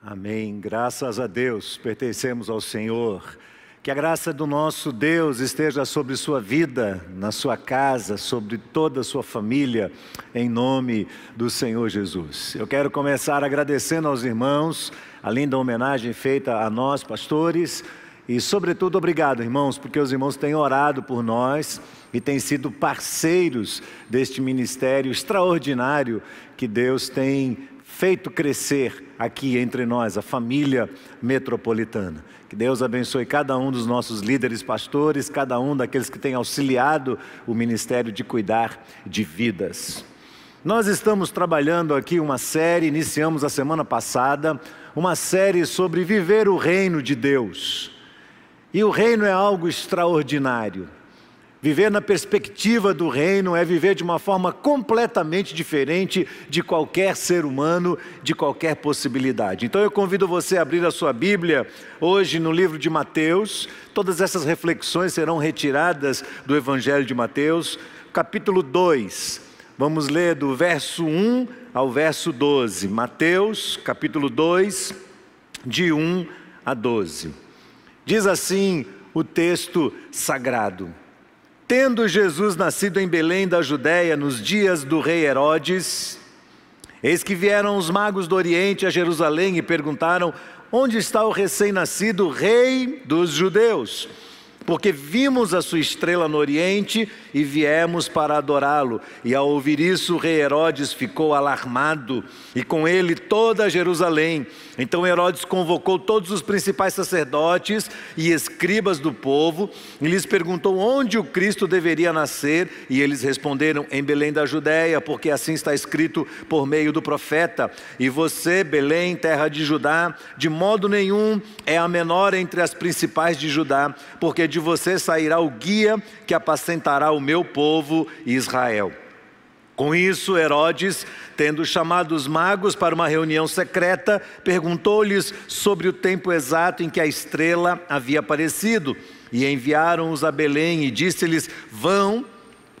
Amém. Graças a Deus, pertencemos ao Senhor. Que a graça do nosso Deus esteja sobre sua vida, na sua casa, sobre toda a sua família, em nome do Senhor Jesus. Eu quero começar agradecendo aos irmãos, além da homenagem feita a nós, pastores, e, sobretudo, obrigado, irmãos, porque os irmãos têm orado por nós e têm sido parceiros deste ministério extraordinário que Deus tem feito crescer aqui entre nós, a família metropolitana. Que Deus abençoe cada um dos nossos líderes pastores, cada um daqueles que têm auxiliado o ministério de cuidar de vidas. Nós estamos trabalhando aqui uma série, iniciamos a semana passada, uma série sobre viver o reino de Deus. E o reino é algo extraordinário. Viver na perspectiva do reino é viver de uma forma completamente diferente de qualquer ser humano, de qualquer possibilidade. Então eu convido você a abrir a sua Bíblia hoje no livro de Mateus. Todas essas reflexões serão retiradas do Evangelho de Mateus, capítulo 2. Vamos ler do verso 1 ao verso 12. Mateus, capítulo 2, de 1 a 12. Diz assim o texto sagrado. Tendo Jesus nascido em Belém da Judéia nos dias do rei Herodes, eis que vieram os magos do Oriente a Jerusalém e perguntaram: Onde está o recém-nascido rei dos judeus? porque vimos a sua estrela no Oriente e viemos para adorá-lo. E ao ouvir isso, o rei Herodes ficou alarmado, e com ele toda Jerusalém. Então Herodes convocou todos os principais sacerdotes e escribas do povo e lhes perguntou onde o Cristo deveria nascer, e eles responderam: Em Belém da Judéia, porque assim está escrito por meio do profeta. E você, Belém, terra de Judá, de modo nenhum é a menor entre as principais de Judá, porque de você sairá o guia que apacentará o meu povo Israel. Com isso, Herodes, tendo chamado os magos para uma reunião secreta, perguntou-lhes sobre o tempo exato em que a estrela havia aparecido. E enviaram-os a Belém e disse-lhes: Vão,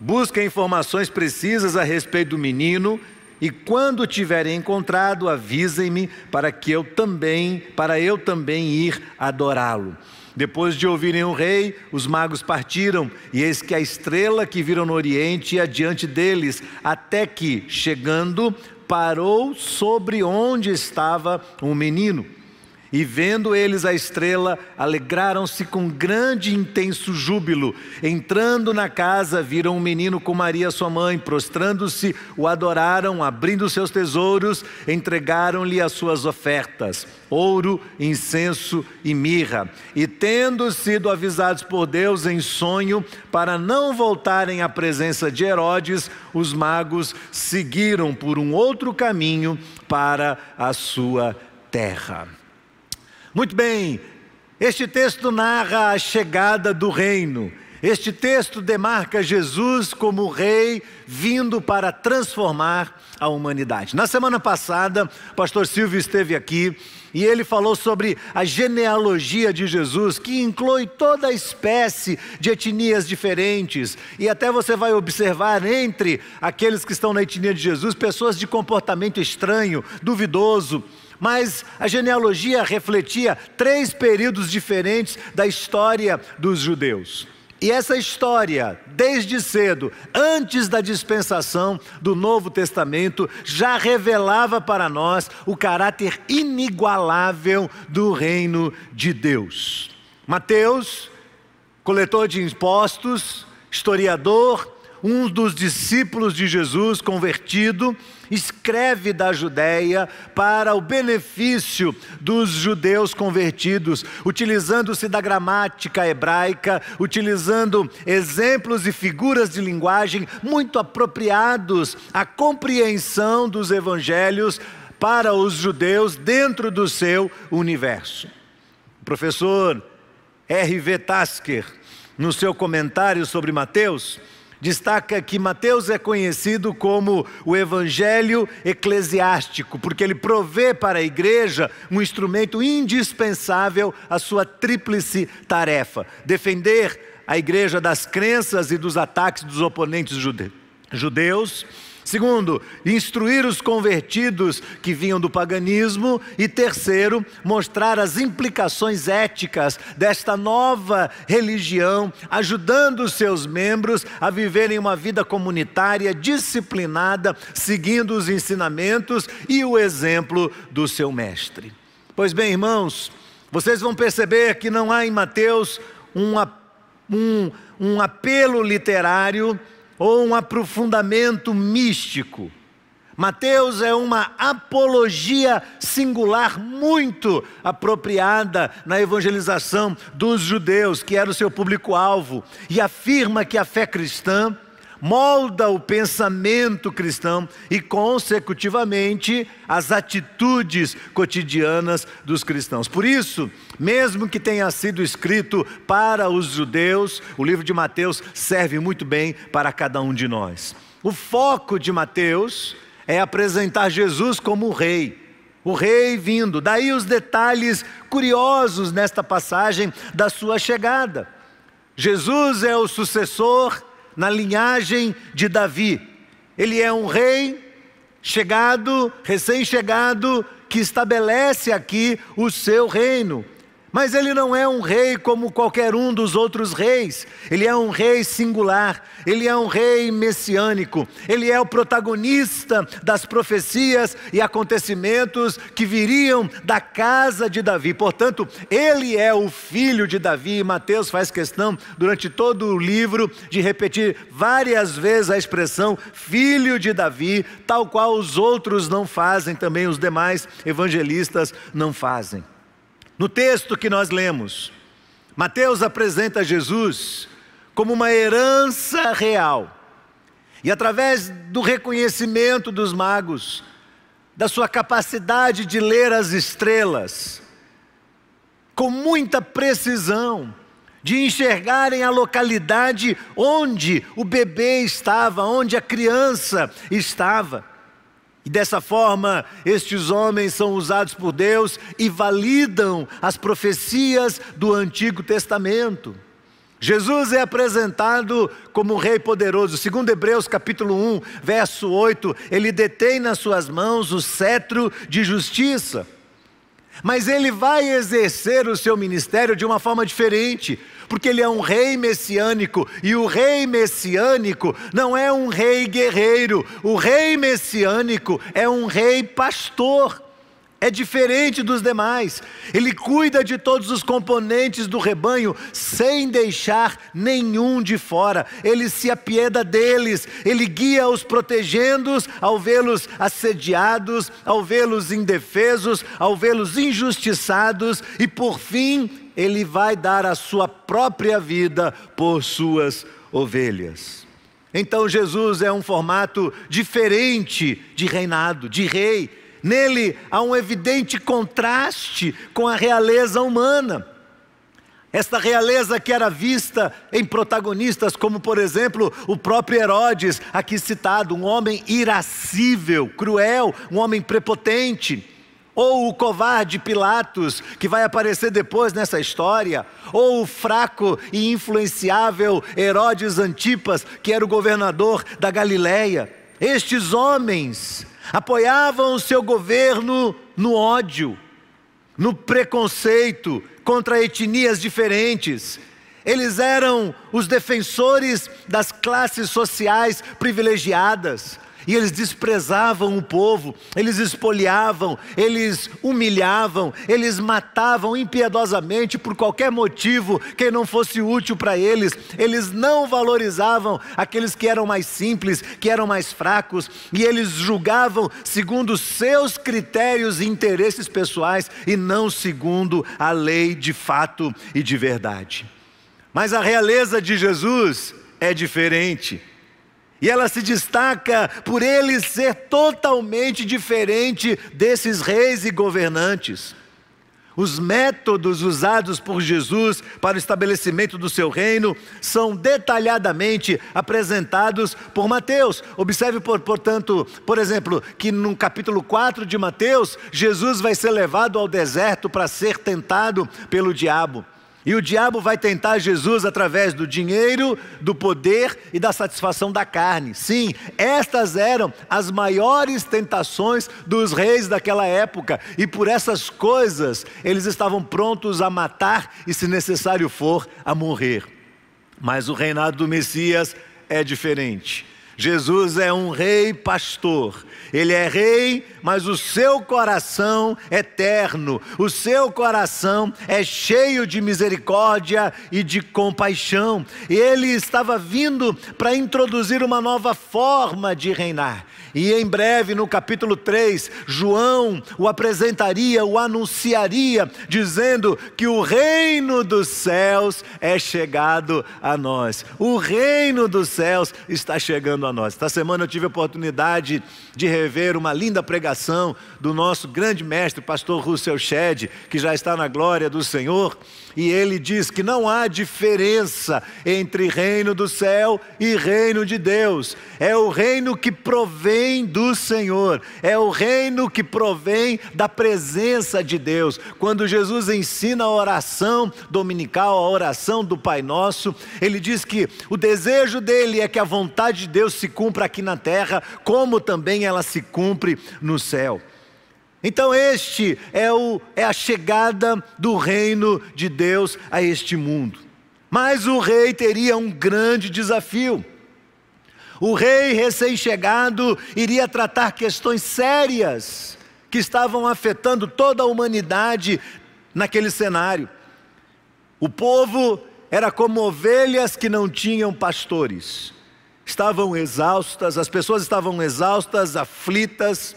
busquem informações precisas a respeito do menino, e quando tiverem encontrado, avisem-me para que eu também, para eu também ir adorá-lo. Depois de ouvirem o rei, os magos partiram, e eis que a estrela que viram no oriente ia diante deles, até que, chegando, parou sobre onde estava o um menino. E vendo eles a estrela, alegraram-se com grande e intenso júbilo. Entrando na casa, viram um menino com Maria, sua mãe, prostrando-se, o adoraram, abrindo seus tesouros, entregaram-lhe as suas ofertas: ouro, incenso e mirra. E tendo sido avisados por Deus em sonho, para não voltarem à presença de Herodes, os magos seguiram por um outro caminho para a sua terra. Muito bem, este texto narra a chegada do reino. Este texto demarca Jesus como rei vindo para transformar a humanidade. Na semana passada, o pastor Silvio esteve aqui e ele falou sobre a genealogia de Jesus, que inclui toda a espécie de etnias diferentes. E até você vai observar entre aqueles que estão na etnia de Jesus pessoas de comportamento estranho, duvidoso mas a genealogia refletia três períodos diferentes da história dos judeus. E essa história, desde cedo, antes da dispensação do Novo Testamento, já revelava para nós o caráter inigualável do reino de Deus. Mateus, coletor de impostos, historiador, um dos discípulos de Jesus convertido, escreve da Judéia para o benefício dos judeus convertidos, utilizando-se da gramática hebraica, utilizando exemplos e figuras de linguagem muito apropriados à compreensão dos evangelhos para os judeus dentro do seu universo. O professor R.V. Tasker, no seu comentário sobre Mateus, destaca que Mateus é conhecido como o evangelho eclesiástico, porque ele provê para a igreja um instrumento indispensável à sua tríplice tarefa: defender a igreja das crenças e dos ataques dos oponentes judeus Segundo, instruir os convertidos que vinham do paganismo. E terceiro, mostrar as implicações éticas desta nova religião, ajudando os seus membros a viverem uma vida comunitária disciplinada, seguindo os ensinamentos e o exemplo do seu mestre. Pois bem, irmãos, vocês vão perceber que não há em Mateus um, um, um apelo literário ou um aprofundamento místico. Mateus é uma apologia singular muito apropriada na evangelização dos judeus, que era o seu público-alvo, e afirma que a fé cristã molda o pensamento cristão e, consecutivamente, as atitudes cotidianas dos cristãos. Por isso, mesmo que tenha sido escrito para os judeus, o livro de Mateus serve muito bem para cada um de nós. O foco de Mateus é apresentar Jesus como o rei o rei vindo. Daí os detalhes curiosos nesta passagem da sua chegada. Jesus é o sucessor na linhagem de Davi. Ele é um rei chegado, recém-chegado, que estabelece aqui o seu reino. Mas ele não é um rei como qualquer um dos outros reis. Ele é um rei singular, ele é um rei messiânico. Ele é o protagonista das profecias e acontecimentos que viriam da casa de Davi. Portanto, ele é o filho de Davi. E Mateus faz questão, durante todo o livro, de repetir várias vezes a expressão filho de Davi, tal qual os outros não fazem, também os demais evangelistas não fazem. No texto que nós lemos, Mateus apresenta Jesus como uma herança real. E através do reconhecimento dos magos, da sua capacidade de ler as estrelas, com muita precisão, de enxergarem a localidade onde o bebê estava, onde a criança estava. E dessa forma, estes homens são usados por Deus e validam as profecias do Antigo Testamento. Jesus é apresentado como um rei poderoso. Segundo Hebreus capítulo 1, verso 8, ele detém nas suas mãos o cetro de justiça. Mas ele vai exercer o seu ministério de uma forma diferente, porque ele é um rei messiânico, e o rei messiânico não é um rei guerreiro, o rei messiânico é um rei pastor. É diferente dos demais. Ele cuida de todos os componentes do rebanho sem deixar nenhum de fora. Ele se apieda deles. Ele guia os protegendo-os ao vê-los assediados, ao vê-los indefesos, ao vê-los injustiçados e por fim, ele vai dar a sua própria vida por suas ovelhas. Então Jesus é um formato diferente de reinado, de rei Nele há um evidente contraste com a realeza humana. Esta realeza que era vista em protagonistas como, por exemplo, o próprio Herodes, aqui citado, um homem irascível, cruel, um homem prepotente, ou o covarde Pilatos, que vai aparecer depois nessa história, ou o fraco e influenciável Herodes Antipas, que era o governador da Galileia. Estes homens apoiavam o seu governo no ódio, no preconceito contra etnias diferentes. Eles eram os defensores das classes sociais privilegiadas e eles desprezavam o povo, eles espoliavam, eles humilhavam, eles matavam impiedosamente por qualquer motivo que não fosse útil para eles, eles não valorizavam aqueles que eram mais simples, que eram mais fracos, e eles julgavam segundo seus critérios e interesses pessoais e não segundo a lei de fato e de verdade. Mas a realeza de Jesus é diferente. E ela se destaca por ele ser totalmente diferente desses reis e governantes. Os métodos usados por Jesus para o estabelecimento do seu reino são detalhadamente apresentados por Mateus. Observe, portanto, por exemplo, que no capítulo 4 de Mateus, Jesus vai ser levado ao deserto para ser tentado pelo diabo. E o diabo vai tentar Jesus através do dinheiro, do poder e da satisfação da carne. Sim, estas eram as maiores tentações dos reis daquela época, e por essas coisas eles estavam prontos a matar e, se necessário for, a morrer. Mas o reinado do Messias é diferente. Jesus é um rei pastor. Ele é rei, mas o seu coração é eterno, o seu coração é cheio de misericórdia e de compaixão. Ele estava vindo para introduzir uma nova forma de reinar. E em breve, no capítulo 3, João o apresentaria, o anunciaria, dizendo que o reino dos céus é chegado a nós. O reino dos céus está chegando a nós. Esta semana eu tive a oportunidade de rever uma linda pregação do nosso grande mestre, pastor Russell Shedd, que já está na glória do Senhor e ele diz que não há diferença entre reino do céu e reino de Deus. É o reino que provém do Senhor, é o reino que provém da presença de Deus. Quando Jesus ensina a oração dominical, a oração do Pai Nosso, ele diz que o desejo dele é que a vontade de Deus se cumpra aqui na terra, como também ela se cumpre no céu. Então, este é, o, é a chegada do reino de Deus a este mundo. Mas o rei teria um grande desafio. O rei recém-chegado iria tratar questões sérias que estavam afetando toda a humanidade naquele cenário. O povo era como ovelhas que não tinham pastores. Estavam exaustas, as pessoas estavam exaustas, aflitas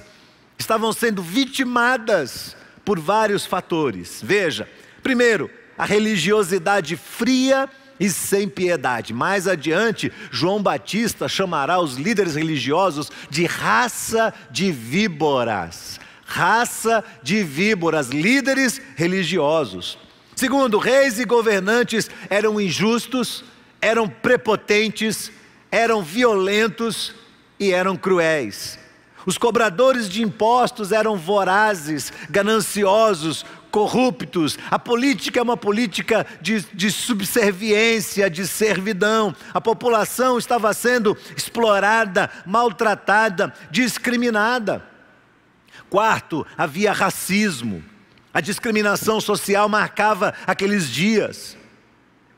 estavam sendo vitimadas por vários fatores. Veja, primeiro, a religiosidade fria e sem piedade. Mais adiante, João Batista chamará os líderes religiosos de raça de víboras. Raça de víboras, líderes religiosos. Segundo, reis e governantes eram injustos, eram prepotentes, eram violentos e eram cruéis. Os cobradores de impostos eram vorazes, gananciosos, corruptos. A política é uma política de, de, subserviência, de servidão. A população estava sendo explorada, maltratada, discriminada. Quarto, havia racismo. A discriminação social marcava aqueles dias.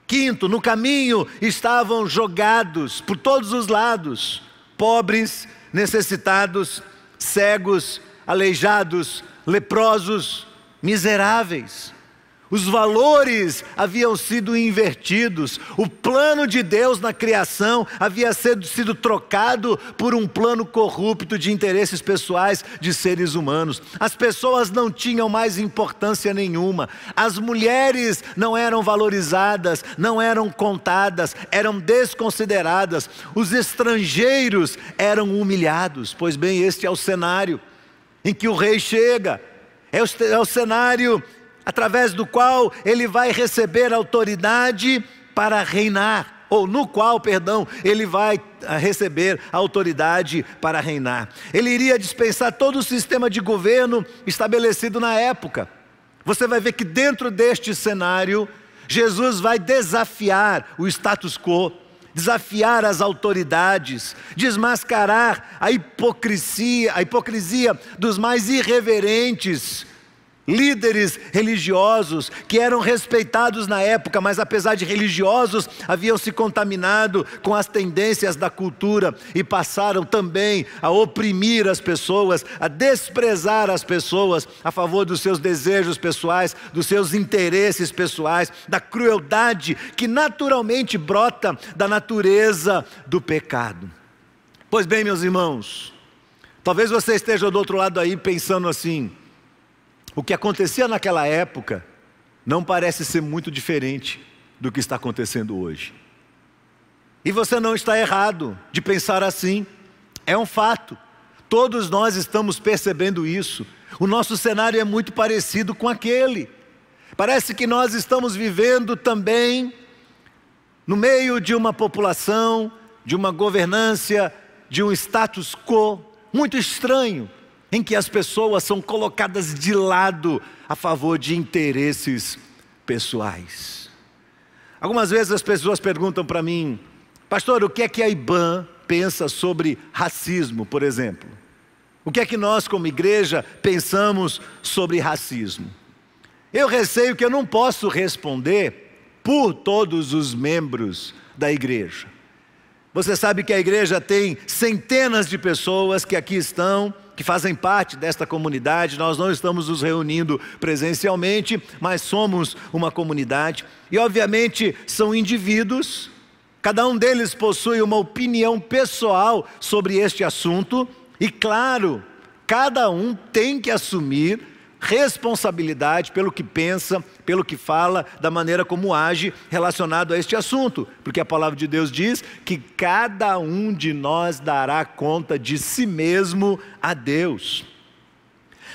Quinto, no caminho estavam jogados por todos os lados pobres, necessitados, cegos, aleijados, leprosos, miseráveis. Os valores haviam sido invertidos, o plano de Deus na criação havia sido, sido trocado por um plano corrupto de interesses pessoais de seres humanos. As pessoas não tinham mais importância nenhuma, as mulheres não eram valorizadas, não eram contadas, eram desconsideradas, os estrangeiros eram humilhados. Pois bem, este é o cenário em que o rei chega, é o, é o cenário através do qual ele vai receber autoridade para reinar, ou no qual, perdão, ele vai ah, receber autoridade para reinar. Ele iria dispensar todo o sistema de governo estabelecido na época. Você vai ver que dentro deste cenário, Jesus vai desafiar o status quo, desafiar as autoridades, desmascarar a hipocrisia, a hipocrisia dos mais irreverentes líderes religiosos que eram respeitados na época, mas apesar de religiosos, haviam se contaminado com as tendências da cultura e passaram também a oprimir as pessoas, a desprezar as pessoas a favor dos seus desejos pessoais, dos seus interesses pessoais, da crueldade que naturalmente brota da natureza do pecado. Pois bem, meus irmãos, talvez você esteja do outro lado aí pensando assim: o que acontecia naquela época não parece ser muito diferente do que está acontecendo hoje. E você não está errado de pensar assim, é um fato. Todos nós estamos percebendo isso. O nosso cenário é muito parecido com aquele. Parece que nós estamos vivendo também no meio de uma população, de uma governância, de um status quo muito estranho em que as pessoas são colocadas de lado a favor de interesses pessoais. Algumas vezes as pessoas perguntam para mim, pastor, o que é que a IBAN pensa sobre racismo, por exemplo? O que é que nós, como igreja, pensamos sobre racismo? Eu receio que eu não posso responder por todos os membros da igreja. Você sabe que a igreja tem centenas de pessoas que aqui estão, que fazem parte desta comunidade. Nós não estamos nos reunindo presencialmente, mas somos uma comunidade. E, obviamente, são indivíduos, cada um deles possui uma opinião pessoal sobre este assunto, e, claro, cada um tem que assumir responsabilidade pelo que pensa, pelo que fala, da maneira como age relacionado a este assunto, porque a palavra de Deus diz que cada um de nós dará conta de si mesmo a Deus.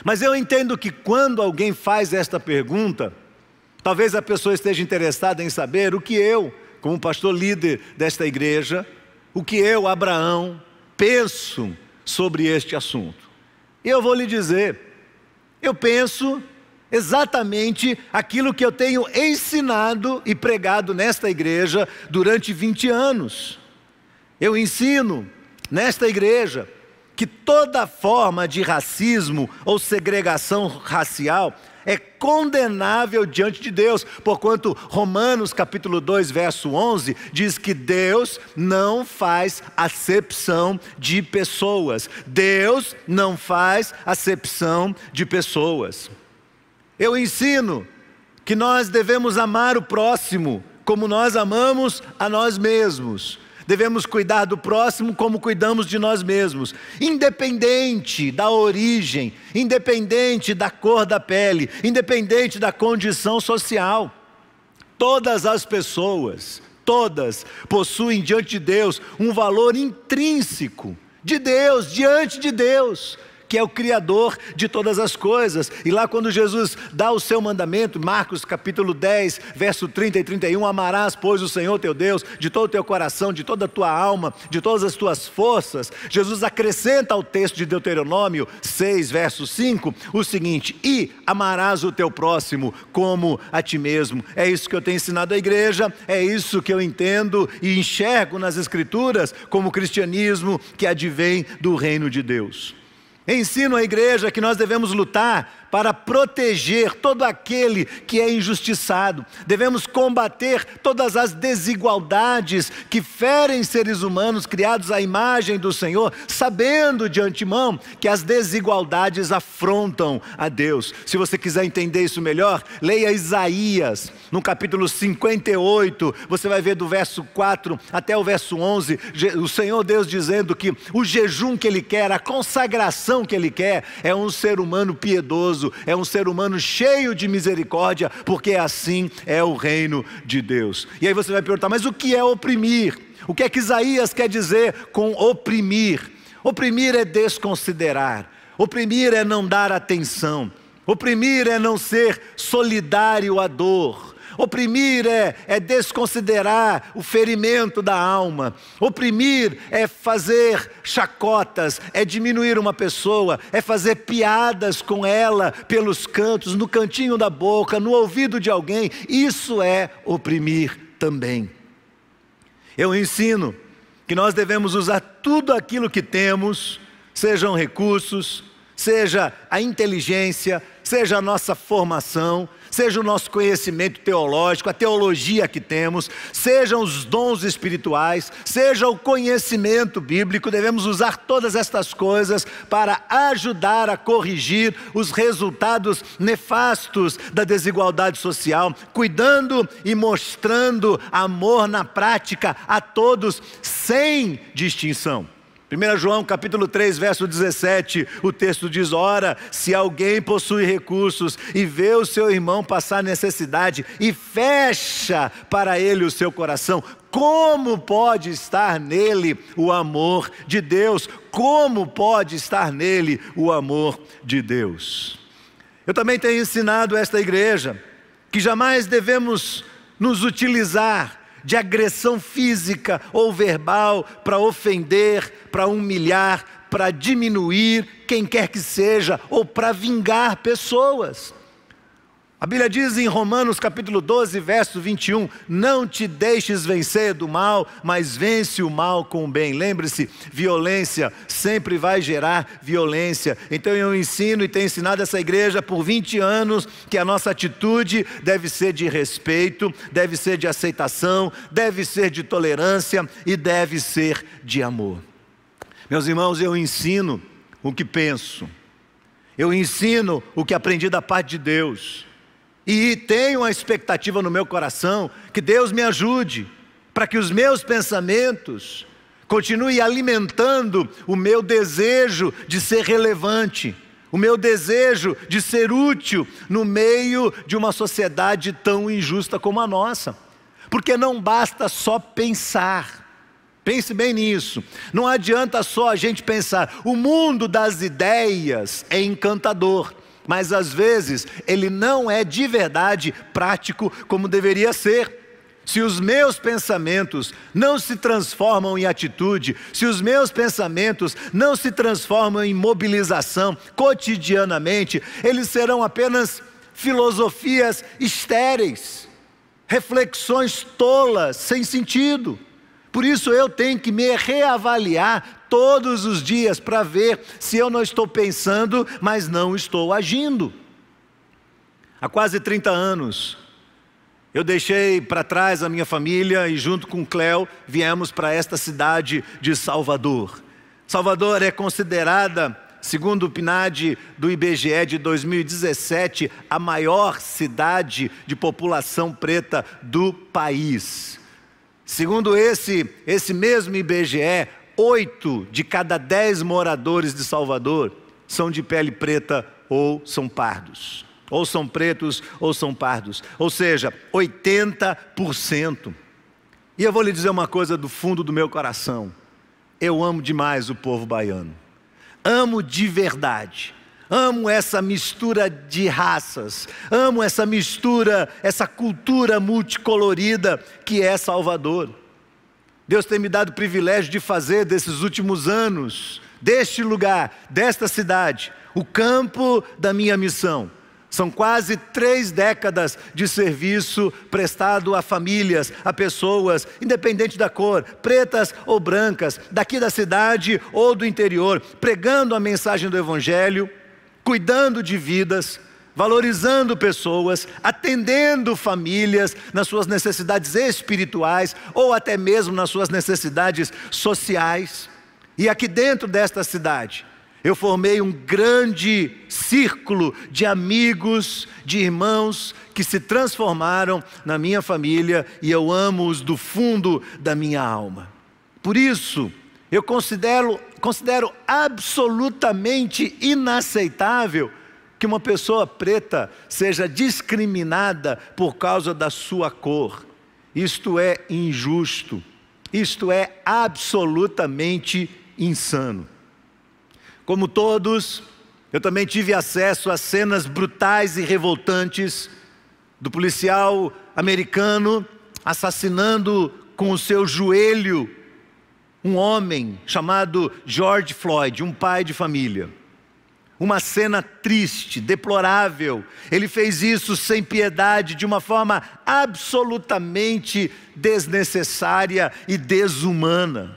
Mas eu entendo que quando alguém faz esta pergunta, talvez a pessoa esteja interessada em saber o que eu, como pastor líder desta igreja, o que eu, Abraão, penso sobre este assunto. E eu vou lhe dizer, eu penso exatamente aquilo que eu tenho ensinado e pregado nesta igreja durante 20 anos. Eu ensino nesta igreja que toda forma de racismo ou segregação racial é condenável diante de Deus, porquanto Romanos capítulo 2, verso 11 diz que Deus não faz acepção de pessoas. Deus não faz acepção de pessoas. Eu ensino que nós devemos amar o próximo como nós amamos a nós mesmos devemos cuidar do próximo como cuidamos de nós mesmos, independente da origem, independente da cor da pele, independente da condição social. Todas as pessoas, todas, possuem diante de Deus um valor intrínseco, de Deus, diante de Deus que é o Criador de todas as coisas. E lá, quando Jesus dá o seu mandamento, Marcos capítulo 10, verso 30 e 31, amarás, pois, o Senhor teu Deus de todo o teu coração, de toda a tua alma, de todas as tuas forças. Jesus acrescenta ao texto de Deuteronômio 6, verso 5, o seguinte: e amarás o teu próximo como a ti mesmo. É isso que eu tenho ensinado à igreja, é isso que eu entendo e enxergo nas Escrituras como cristianismo que advém do reino de Deus. Ensino à igreja que nós devemos lutar para proteger todo aquele que é injustiçado. Devemos combater todas as desigualdades que ferem seres humanos criados à imagem do Senhor, sabendo de antemão que as desigualdades afrontam a Deus. Se você quiser entender isso melhor, leia Isaías, no capítulo 58, você vai ver do verso 4 até o verso 11, o Senhor Deus dizendo que o jejum que Ele quer, a consagração que Ele quer, é um ser humano piedoso é um ser humano cheio de misericórdia, porque assim é o reino de Deus. E aí você vai perguntar, mas o que é oprimir? O que é que Isaías quer dizer com oprimir? Oprimir é desconsiderar, oprimir é não dar atenção, oprimir é não ser solidário à dor, Oprimir é, é desconsiderar o ferimento da alma. Oprimir é fazer chacotas, é diminuir uma pessoa, é fazer piadas com ela pelos cantos, no cantinho da boca, no ouvido de alguém. Isso é oprimir também. Eu ensino que nós devemos usar tudo aquilo que temos, sejam recursos, seja a inteligência, seja a nossa formação, seja o nosso conhecimento teológico, a teologia que temos, sejam os dons espirituais, seja o conhecimento bíblico, devemos usar todas estas coisas para ajudar a corrigir os resultados nefastos da desigualdade social, cuidando e mostrando amor na prática a todos, sem distinção. 1 João capítulo 3, verso 17, o texto diz: Ora, se alguém possui recursos e vê o seu irmão passar necessidade e fecha para ele o seu coração, como pode estar nele o amor de Deus? Como pode estar nele o amor de Deus? Eu também tenho ensinado esta igreja que jamais devemos nos utilizar de agressão física ou verbal para ofender, para humilhar, para diminuir quem quer que seja ou para vingar pessoas. A Bíblia diz em Romanos capítulo 12, verso 21, não te deixes vencer do mal, mas vence o mal com o bem. Lembre-se, violência sempre vai gerar violência. Então eu ensino e tenho ensinado essa igreja por 20 anos que a nossa atitude deve ser de respeito, deve ser de aceitação, deve ser de tolerância e deve ser de amor. Meus irmãos, eu ensino o que penso. Eu ensino o que aprendi da parte de Deus e tenho a expectativa no meu coração que Deus me ajude para que os meus pensamentos continuem alimentando o meu desejo de ser relevante, o meu desejo de ser útil no meio de uma sociedade tão injusta como a nossa. Porque não basta só pensar. Pense bem nisso. Não adianta só a gente pensar. O mundo das ideias é encantador mas às vezes ele não é de verdade prático como deveria ser. Se os meus pensamentos não se transformam em atitude, se os meus pensamentos não se transformam em mobilização cotidianamente, eles serão apenas filosofias estéreis, reflexões tolas, sem sentido. Por isso eu tenho que me reavaliar todos os dias para ver se eu não estou pensando, mas não estou agindo. Há quase 30 anos, eu deixei para trás a minha família e, junto com Cléo, viemos para esta cidade de Salvador. Salvador é considerada, segundo o PNAD do IBGE de 2017, a maior cidade de população preta do país. Segundo esse, esse mesmo IBGE, oito de cada dez moradores de Salvador são de pele preta ou são pardos. Ou são pretos ou são pardos. Ou seja, 80%. E eu vou lhe dizer uma coisa do fundo do meu coração. Eu amo demais o povo baiano. Amo de verdade. Amo essa mistura de raças, amo essa mistura, essa cultura multicolorida que é Salvador. Deus tem me dado o privilégio de fazer desses últimos anos, deste lugar, desta cidade, o campo da minha missão. São quase três décadas de serviço prestado a famílias, a pessoas, independente da cor, pretas ou brancas, daqui da cidade ou do interior, pregando a mensagem do Evangelho, cuidando de vidas, valorizando pessoas, atendendo famílias nas suas necessidades espirituais ou até mesmo nas suas necessidades sociais. E aqui dentro desta cidade, eu formei um grande círculo de amigos, de irmãos que se transformaram na minha família e eu amo-os do fundo da minha alma. Por isso, eu considero, considero absolutamente inaceitável que uma pessoa preta seja discriminada por causa da sua cor. Isto é injusto, isto é absolutamente insano. Como todos, eu também tive acesso a cenas brutais e revoltantes do policial americano assassinando com o seu joelho um homem chamado George Floyd, um pai de família uma cena triste, deplorável. Ele fez isso sem piedade, de uma forma absolutamente desnecessária e desumana.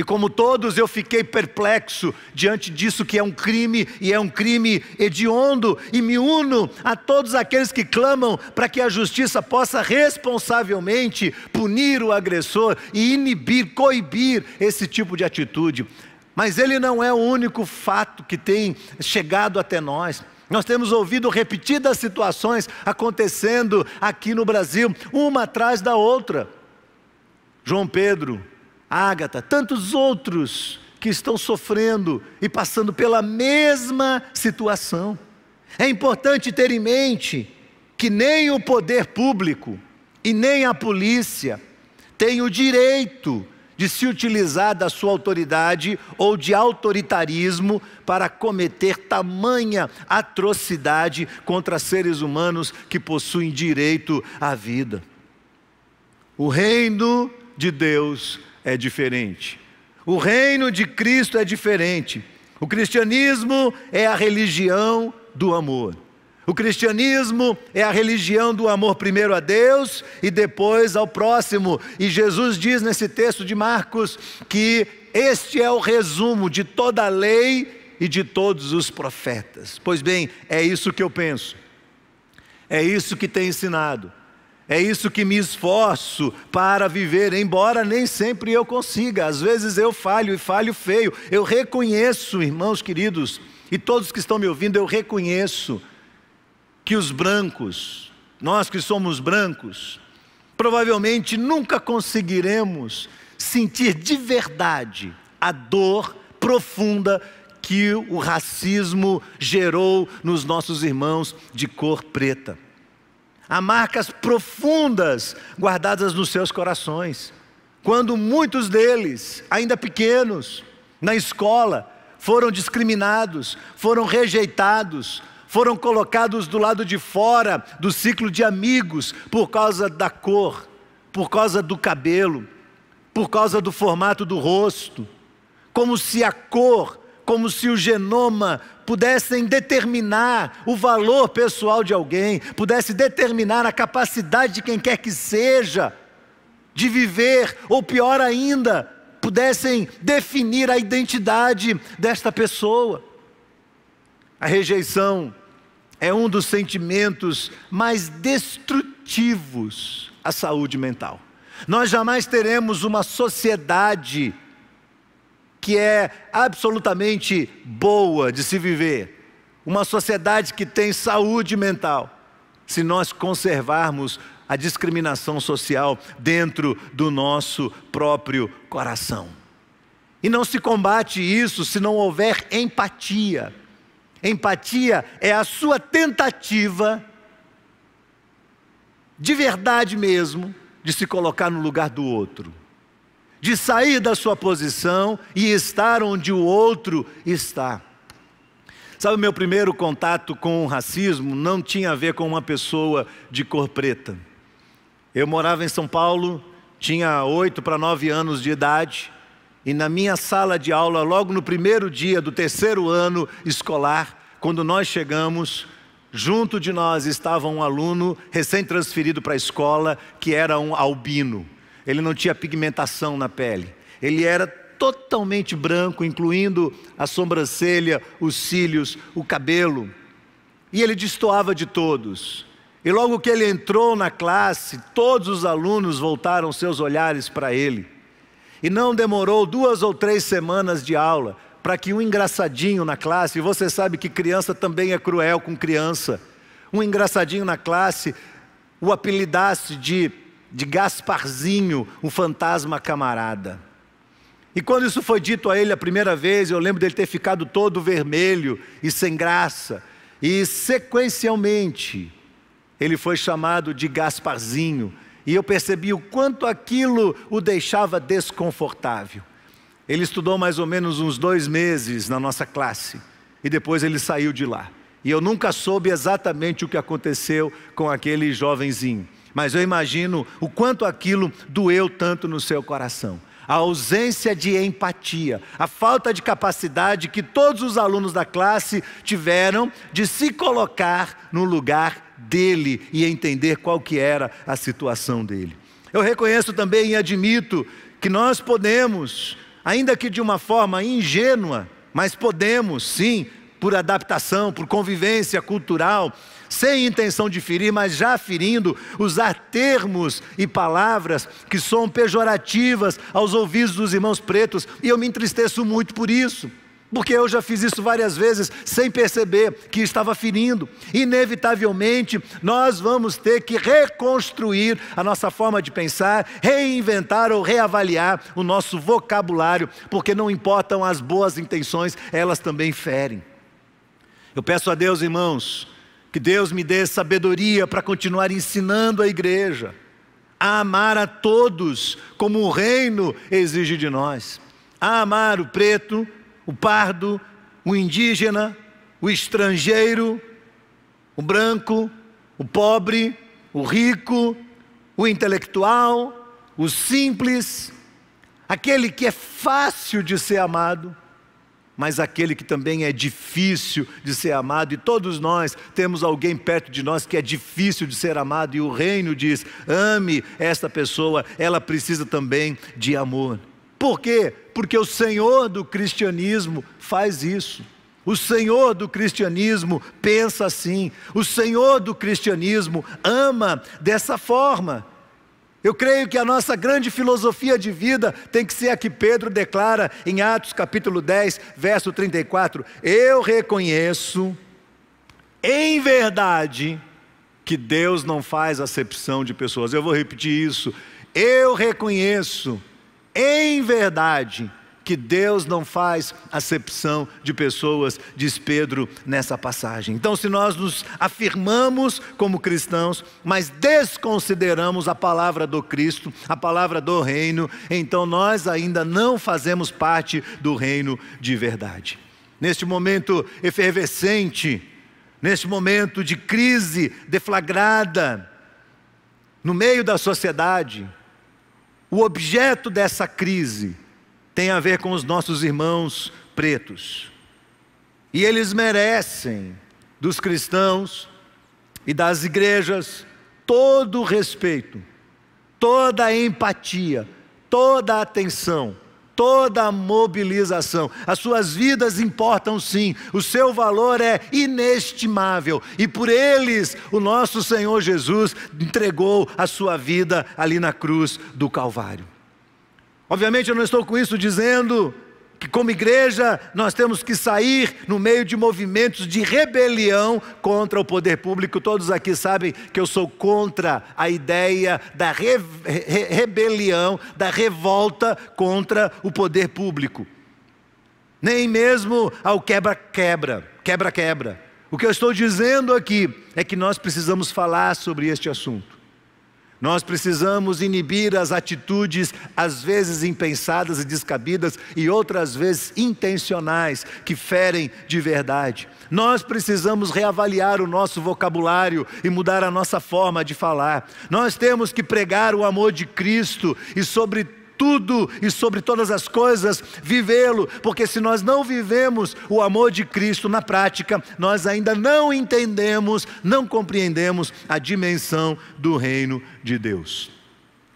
E como todos, eu fiquei perplexo diante disso que é um crime e é um crime hediondo, e me uno a todos aqueles que clamam para que a justiça possa responsavelmente punir o agressor e inibir, coibir esse tipo de atitude. Mas ele não é o único fato que tem chegado até nós. Nós temos ouvido repetidas situações acontecendo aqui no Brasil, uma atrás da outra. João Pedro, Ágata, tantos outros que estão sofrendo e passando pela mesma situação. É importante ter em mente que nem o poder público e nem a polícia têm o direito de se utilizar da sua autoridade ou de autoritarismo para cometer tamanha atrocidade contra seres humanos que possuem direito à vida. O reino de Deus é diferente. O reino de Cristo é diferente. O cristianismo é a religião do amor. O cristianismo é a religião do amor primeiro a Deus e depois ao próximo. E Jesus diz nesse texto de Marcos que este é o resumo de toda a lei e de todos os profetas. Pois bem, é isso que eu penso. É isso que tem ensinado. É isso que me esforço para viver, embora nem sempre eu consiga. Às vezes eu falho e falho feio. Eu reconheço, irmãos queridos, e todos que estão me ouvindo, eu reconheço que os brancos, nós que somos brancos, provavelmente nunca conseguiremos sentir de verdade a dor profunda que o racismo gerou nos nossos irmãos de cor preta. Há marcas profundas guardadas nos seus corações, quando muitos deles, ainda pequenos, na escola, foram discriminados, foram rejeitados, foram colocados do lado de fora do ciclo de amigos por causa da cor, por causa do cabelo, por causa do formato do rosto, como se a cor, como se o genoma pudessem determinar o valor pessoal de alguém, pudesse determinar a capacidade de quem quer que seja de viver, ou pior ainda, pudessem definir a identidade desta pessoa. A rejeição é um dos sentimentos mais destrutivos à saúde mental. Nós jamais teremos uma sociedade que é absolutamente boa de se viver, uma sociedade que tem saúde mental, se nós conservarmos a discriminação social dentro do nosso próprio coração. E não se combate isso se não houver empatia. Empatia é a sua tentativa, de verdade mesmo, de se colocar no lugar do outro, de sair da sua posição e estar onde o outro está. Sabe, meu primeiro contato com o racismo não tinha a ver com uma pessoa de cor preta. Eu morava em São Paulo, tinha oito para nove anos de idade, e na minha sala de aula, logo no primeiro dia do terceiro ano escolar, quando nós chegamos, Junto de nós estava um aluno recém-transferido para a escola que era um albino. Ele não tinha pigmentação na pele. Ele era totalmente branco, incluindo a sobrancelha, os cílios, o cabelo. E ele destoava de todos. E logo que ele entrou na classe, todos os alunos voltaram seus olhares para ele. E não demorou duas ou três semanas de aula para que um engraçadinho na classe, e você sabe que criança também é cruel com criança, um engraçadinho na classe o apelidasse de, de Gasparzinho, o fantasma camarada. E quando isso foi dito a ele a primeira vez, eu lembro dele ter ficado todo vermelho e sem graça, e sequencialmente ele foi chamado de Gasparzinho, e eu percebi o quanto aquilo o deixava desconfortável. Ele estudou mais ou menos uns dois meses na nossa classe e depois ele saiu de lá. E eu nunca soube exatamente o que aconteceu com aquele jovenzinho, mas eu imagino o quanto aquilo doeu tanto no seu coração. A ausência de empatia, a falta de capacidade que todos os alunos da classe tiveram de se colocar no lugar dele e entender qual que era a situação dele. Eu reconheço também e admito que nós podemos ainda que de uma forma ingênua, mas podemos sim, por adaptação, por convivência cultural, sem intenção de ferir, mas já ferindo, usar termos e palavras que são pejorativas aos ouvidos dos irmãos pretos, e eu me entristeço muito por isso. Porque eu já fiz isso várias vezes sem perceber que estava ferindo. Inevitavelmente, nós vamos ter que reconstruir a nossa forma de pensar, reinventar ou reavaliar o nosso vocabulário, porque não importam as boas intenções, elas também ferem. Eu peço a Deus, irmãos, que Deus me dê sabedoria para continuar ensinando a igreja a amar a todos como o reino exige de nós. A amar o preto, o pardo, o indígena, o estrangeiro, o branco, o pobre, o rico, o intelectual, o simples, aquele que é fácil de ser amado, mas aquele que também é difícil de ser amado, e todos nós temos alguém perto de nós que é difícil de ser amado, e o reino diz: ame esta pessoa, ela precisa também de amor. Por quê? Porque o Senhor do cristianismo faz isso. O Senhor do cristianismo pensa assim, o Senhor do cristianismo ama dessa forma. Eu creio que a nossa grande filosofia de vida tem que ser a que Pedro declara em Atos capítulo 10, verso 34. Eu reconheço, em verdade, que Deus não faz acepção de pessoas. Eu vou repetir isso. Eu reconheço, em verdade, que Deus não faz acepção de pessoas, diz Pedro nessa passagem. Então, se nós nos afirmamos como cristãos, mas desconsideramos a palavra do Cristo, a palavra do reino, então nós ainda não fazemos parte do reino de verdade. Neste momento efervescente, neste momento de crise deflagrada, no meio da sociedade, o objeto dessa crise tem a ver com os nossos irmãos pretos. E eles merecem dos cristãos e das igrejas todo o respeito, toda a empatia, toda a atenção, toda a mobilização. As suas vidas importam sim, o seu valor é inestimável e por eles o nosso Senhor Jesus entregou a sua vida ali na cruz do Calvário. Obviamente, eu não estou com isso dizendo que, como igreja, nós temos que sair no meio de movimentos de rebelião contra o poder público. Todos aqui sabem que eu sou contra a ideia da re re rebelião, da revolta contra o poder público. Nem mesmo ao quebra-quebra, quebra-quebra. O que eu estou dizendo aqui é que nós precisamos falar sobre este assunto. Nós precisamos inibir as atitudes, às vezes impensadas e descabidas, e outras vezes intencionais, que ferem de verdade. Nós precisamos reavaliar o nosso vocabulário e mudar a nossa forma de falar. Nós temos que pregar o amor de Cristo e, sobre tudo e sobre todas as coisas, vivê-lo, porque se nós não vivemos o amor de Cristo na prática, nós ainda não entendemos, não compreendemos a dimensão do reino de Deus.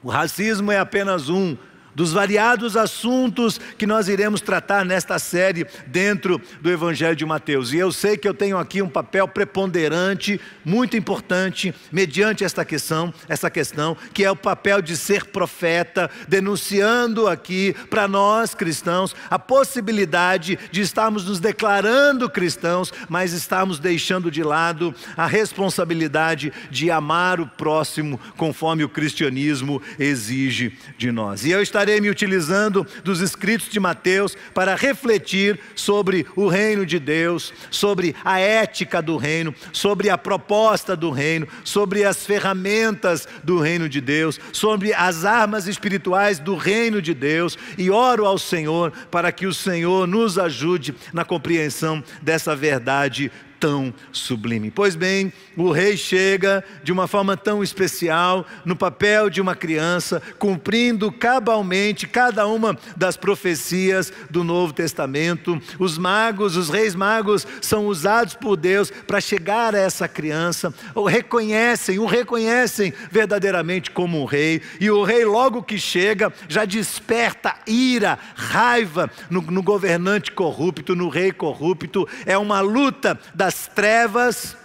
O racismo é apenas um dos variados assuntos que nós iremos tratar nesta série dentro do Evangelho de Mateus. E eu sei que eu tenho aqui um papel preponderante, muito importante, mediante esta questão, essa questão, que é o papel de ser profeta, denunciando aqui para nós cristãos a possibilidade de estarmos nos declarando cristãos, mas estarmos deixando de lado a responsabilidade de amar o próximo conforme o cristianismo exige de nós. E eu estarei estarei me utilizando dos escritos de Mateus para refletir sobre o reino de Deus, sobre a ética do reino, sobre a proposta do reino, sobre as ferramentas do reino de Deus, sobre as armas espirituais do reino de Deus e oro ao Senhor para que o Senhor nos ajude na compreensão dessa verdade tão sublime. Pois bem, o rei chega de uma forma tão especial, no papel de uma criança, cumprindo cabalmente cada uma das profecias do Novo Testamento. Os magos, os reis magos, são usados por Deus para chegar a essa criança, o reconhecem, o reconhecem verdadeiramente como um rei, e o rei, logo que chega, já desperta ira, raiva no, no governante corrupto, no rei corrupto. É uma luta das das trevas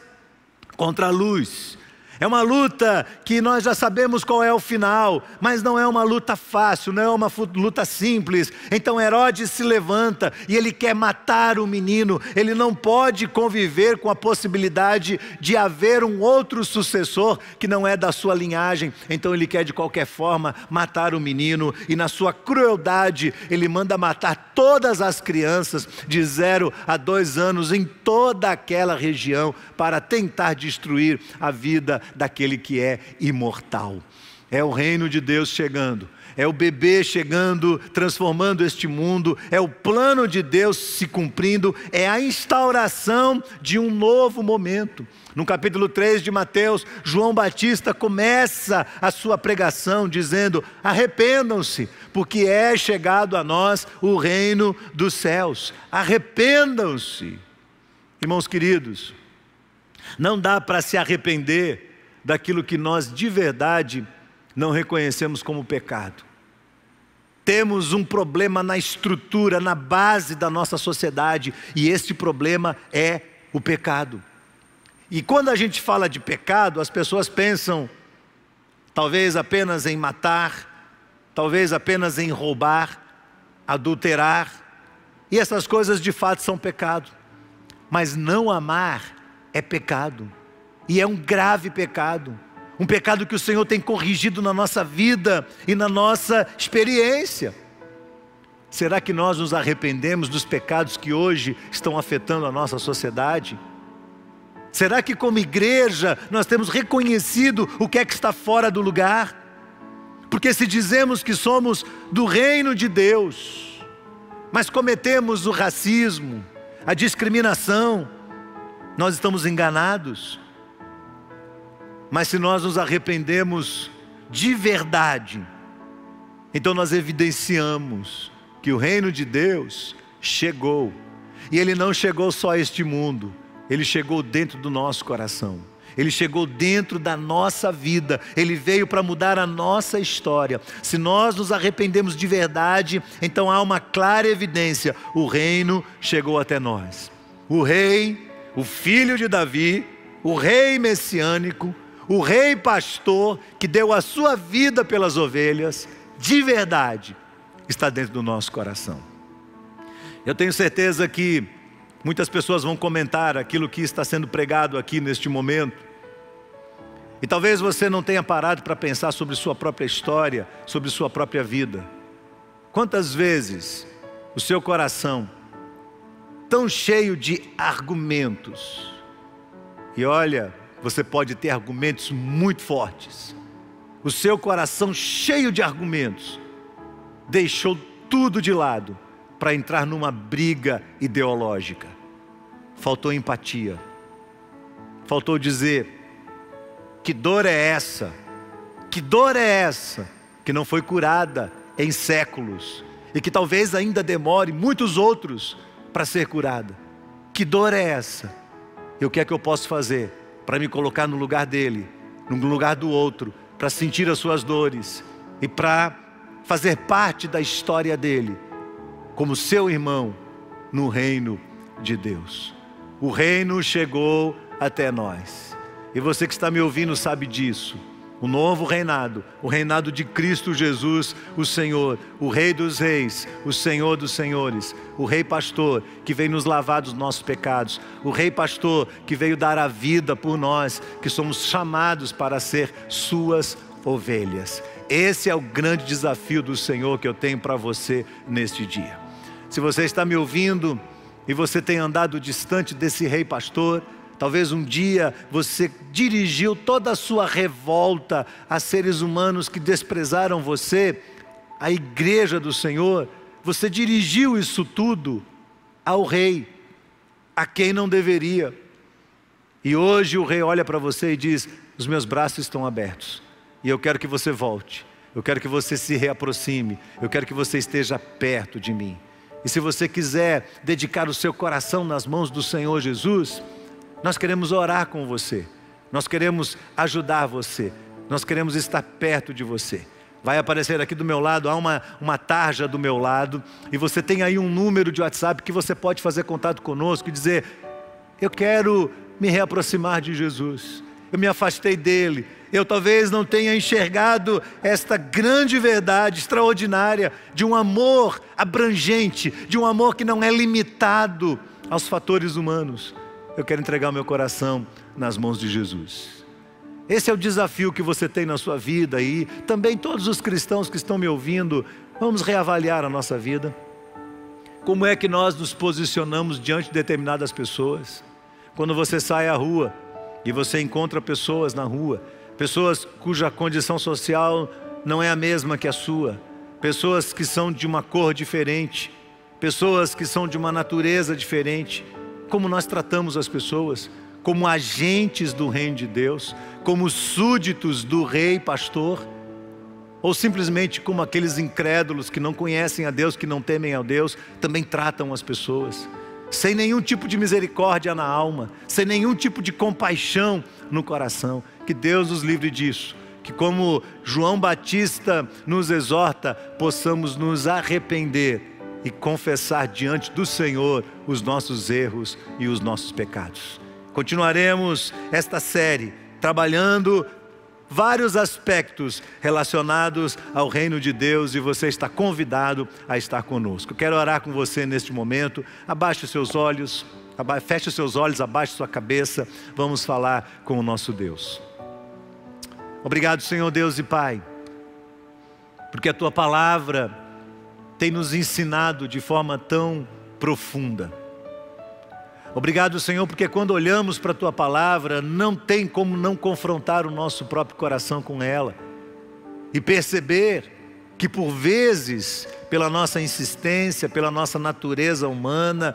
contra a luz. É uma luta que nós já sabemos qual é o final, mas não é uma luta fácil, não é uma luta simples. Então Herodes se levanta e ele quer matar o menino. Ele não pode conviver com a possibilidade de haver um outro sucessor que não é da sua linhagem. Então ele quer de qualquer forma matar o menino e na sua crueldade ele manda matar todas as crianças de zero a dois anos em toda aquela região para tentar destruir a vida daquele que é imortal. É o reino de Deus chegando é o bebê chegando, transformando este mundo, é o plano de Deus se cumprindo, é a instauração de um novo momento. No capítulo 3 de Mateus, João Batista começa a sua pregação dizendo: Arrependam-se, porque é chegado a nós o reino dos céus. Arrependam-se. Irmãos queridos, não dá para se arrepender daquilo que nós de verdade não reconhecemos como pecado. Temos um problema na estrutura, na base da nossa sociedade, e este problema é o pecado. E quando a gente fala de pecado, as pessoas pensam talvez apenas em matar, talvez apenas em roubar, adulterar, e essas coisas de fato são pecado. Mas não amar é pecado, e é um grave pecado um pecado que o Senhor tem corrigido na nossa vida e na nossa experiência. Será que nós nos arrependemos dos pecados que hoje estão afetando a nossa sociedade? Será que, como igreja, nós temos reconhecido o que é que está fora do lugar? Porque se dizemos que somos do reino de Deus, mas cometemos o racismo, a discriminação, nós estamos enganados. Mas se nós nos arrependemos de verdade, então nós evidenciamos que o reino de Deus chegou. E ele não chegou só a este mundo, ele chegou dentro do nosso coração. Ele chegou dentro da nossa vida, ele veio para mudar a nossa história. Se nós nos arrependemos de verdade, então há uma clara evidência: o reino chegou até nós. O rei, o filho de Davi, o rei messiânico, o rei pastor que deu a sua vida pelas ovelhas, de verdade, está dentro do nosso coração. Eu tenho certeza que muitas pessoas vão comentar aquilo que está sendo pregado aqui neste momento. E talvez você não tenha parado para pensar sobre sua própria história, sobre sua própria vida. Quantas vezes o seu coração, tão cheio de argumentos, e olha, você pode ter argumentos muito fortes. O seu coração cheio de argumentos deixou tudo de lado para entrar numa briga ideológica. Faltou empatia. Faltou dizer: que dor é essa? Que dor é essa que não foi curada em séculos e que talvez ainda demore muitos outros para ser curada? Que dor é essa? E o que é que eu posso fazer para me colocar no lugar dele, no lugar do outro, para sentir as suas dores e para fazer parte da história dele, como seu irmão no reino de Deus. O reino chegou até nós. E você que está me ouvindo sabe disso o novo reinado, o reinado de Cristo Jesus, o Senhor, o Rei dos Reis, o Senhor dos Senhores, o Rei Pastor que veio nos lavar dos nossos pecados, o Rei Pastor que veio dar a vida por nós, que somos chamados para ser Suas ovelhas. Esse é o grande desafio do Senhor que eu tenho para você neste dia. Se você está me ouvindo e você tem andado distante desse Rei Pastor, Talvez um dia você dirigiu toda a sua revolta a seres humanos que desprezaram você, a igreja do Senhor. Você dirigiu isso tudo ao rei, a quem não deveria. E hoje o rei olha para você e diz: Os meus braços estão abertos, e eu quero que você volte, eu quero que você se reaproxime, eu quero que você esteja perto de mim. E se você quiser dedicar o seu coração nas mãos do Senhor Jesus, nós queremos orar com você, nós queremos ajudar você, nós queremos estar perto de você. Vai aparecer aqui do meu lado, há uma, uma tarja do meu lado, e você tem aí um número de WhatsApp que você pode fazer contato conosco e dizer: Eu quero me reaproximar de Jesus, eu me afastei dele, eu talvez não tenha enxergado esta grande verdade extraordinária de um amor abrangente, de um amor que não é limitado aos fatores humanos eu quero entregar meu coração nas mãos de Jesus. Esse é o desafio que você tem na sua vida e também todos os cristãos que estão me ouvindo, vamos reavaliar a nossa vida. Como é que nós nos posicionamos diante de determinadas pessoas? Quando você sai à rua e você encontra pessoas na rua, pessoas cuja condição social não é a mesma que a sua, pessoas que são de uma cor diferente, pessoas que são de uma natureza diferente, como nós tratamos as pessoas, como agentes do reino de Deus, como súditos do rei pastor, ou simplesmente como aqueles incrédulos que não conhecem a Deus, que não temem a Deus, também tratam as pessoas, sem nenhum tipo de misericórdia na alma, sem nenhum tipo de compaixão no coração. Que Deus nos livre disso. Que, como João Batista nos exorta, possamos nos arrepender e confessar diante do Senhor os nossos erros e os nossos pecados. Continuaremos esta série trabalhando vários aspectos relacionados ao reino de Deus e você está convidado a estar conosco. Quero orar com você neste momento. Abaixe os seus olhos, feche os seus olhos, abaixe sua cabeça. Vamos falar com o nosso Deus. Obrigado, Senhor Deus e Pai, porque a tua palavra tem nos ensinado de forma tão profunda. Obrigado, Senhor, porque quando olhamos para a tua palavra, não tem como não confrontar o nosso próprio coração com ela e perceber que, por vezes, pela nossa insistência, pela nossa natureza humana,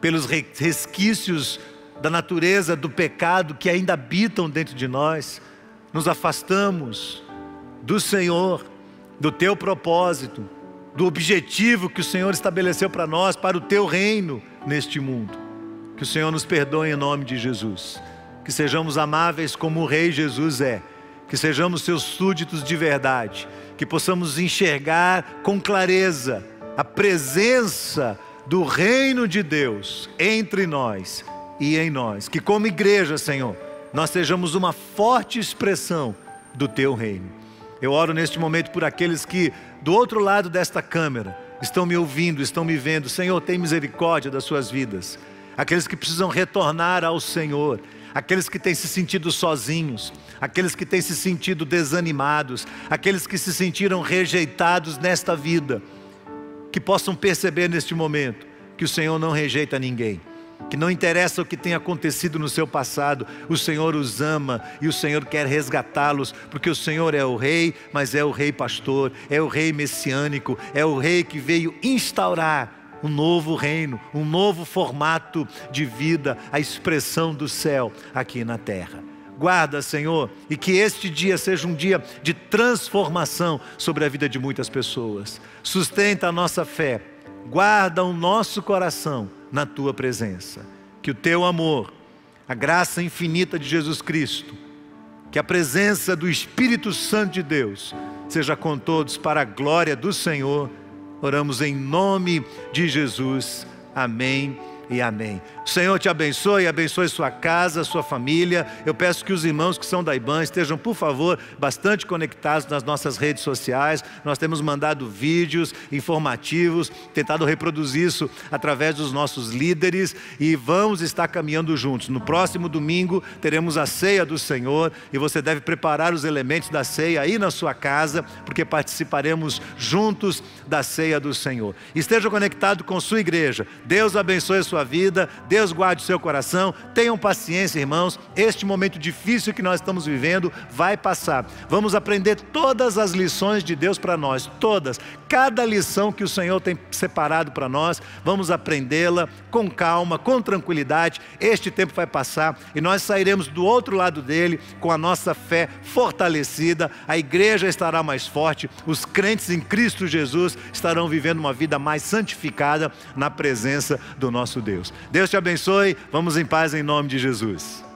pelos resquícios da natureza do pecado que ainda habitam dentro de nós, nos afastamos do Senhor, do teu propósito, do objetivo que o Senhor estabeleceu para nós, para o teu reino neste mundo. Que o Senhor nos perdoe em nome de Jesus. Que sejamos amáveis como o Rei Jesus é. Que sejamos seus súditos de verdade. Que possamos enxergar com clareza a presença do reino de Deus entre nós e em nós. Que, como igreja, Senhor, nós sejamos uma forte expressão do teu reino. Eu oro neste momento por aqueles que, do outro lado desta câmera, estão me ouvindo, estão me vendo. Senhor, tem misericórdia das suas vidas. Aqueles que precisam retornar ao Senhor, aqueles que têm se sentido sozinhos, aqueles que têm se sentido desanimados, aqueles que se sentiram rejeitados nesta vida, que possam perceber neste momento que o Senhor não rejeita ninguém que não interessa o que tenha acontecido no seu passado, o Senhor os ama e o Senhor quer resgatá-los, porque o Senhor é o Rei, mas é o Rei pastor, é o Rei messiânico, é o Rei que veio instaurar um novo reino, um novo formato de vida, a expressão do céu aqui na terra. Guarda, Senhor, e que este dia seja um dia de transformação sobre a vida de muitas pessoas. Sustenta a nossa fé, guarda o nosso coração na tua presença. Que o teu amor, a graça infinita de Jesus Cristo, que a presença do Espírito Santo de Deus seja com todos para a glória do Senhor. Oramos em nome de Jesus. Amém e amém. O Senhor te abençoe, abençoe sua casa, sua família. Eu peço que os irmãos que são da IBAN estejam, por favor, bastante conectados nas nossas redes sociais. Nós temos mandado vídeos informativos, tentado reproduzir isso através dos nossos líderes e vamos estar caminhando juntos. No próximo domingo teremos a ceia do Senhor e você deve preparar os elementos da ceia aí na sua casa, porque participaremos juntos da ceia do Senhor. Esteja conectado com sua igreja. Deus abençoe a sua sua vida, Deus guarde o seu coração. Tenham paciência, irmãos. Este momento difícil que nós estamos vivendo vai passar. Vamos aprender todas as lições de Deus para nós, todas. Cada lição que o Senhor tem separado para nós, vamos aprendê-la com calma, com tranquilidade. Este tempo vai passar e nós sairemos do outro lado dele com a nossa fé fortalecida. A igreja estará mais forte, os crentes em Cristo Jesus estarão vivendo uma vida mais santificada na presença do nosso Deus. Deus te abençoe. Vamos em paz em nome de Jesus.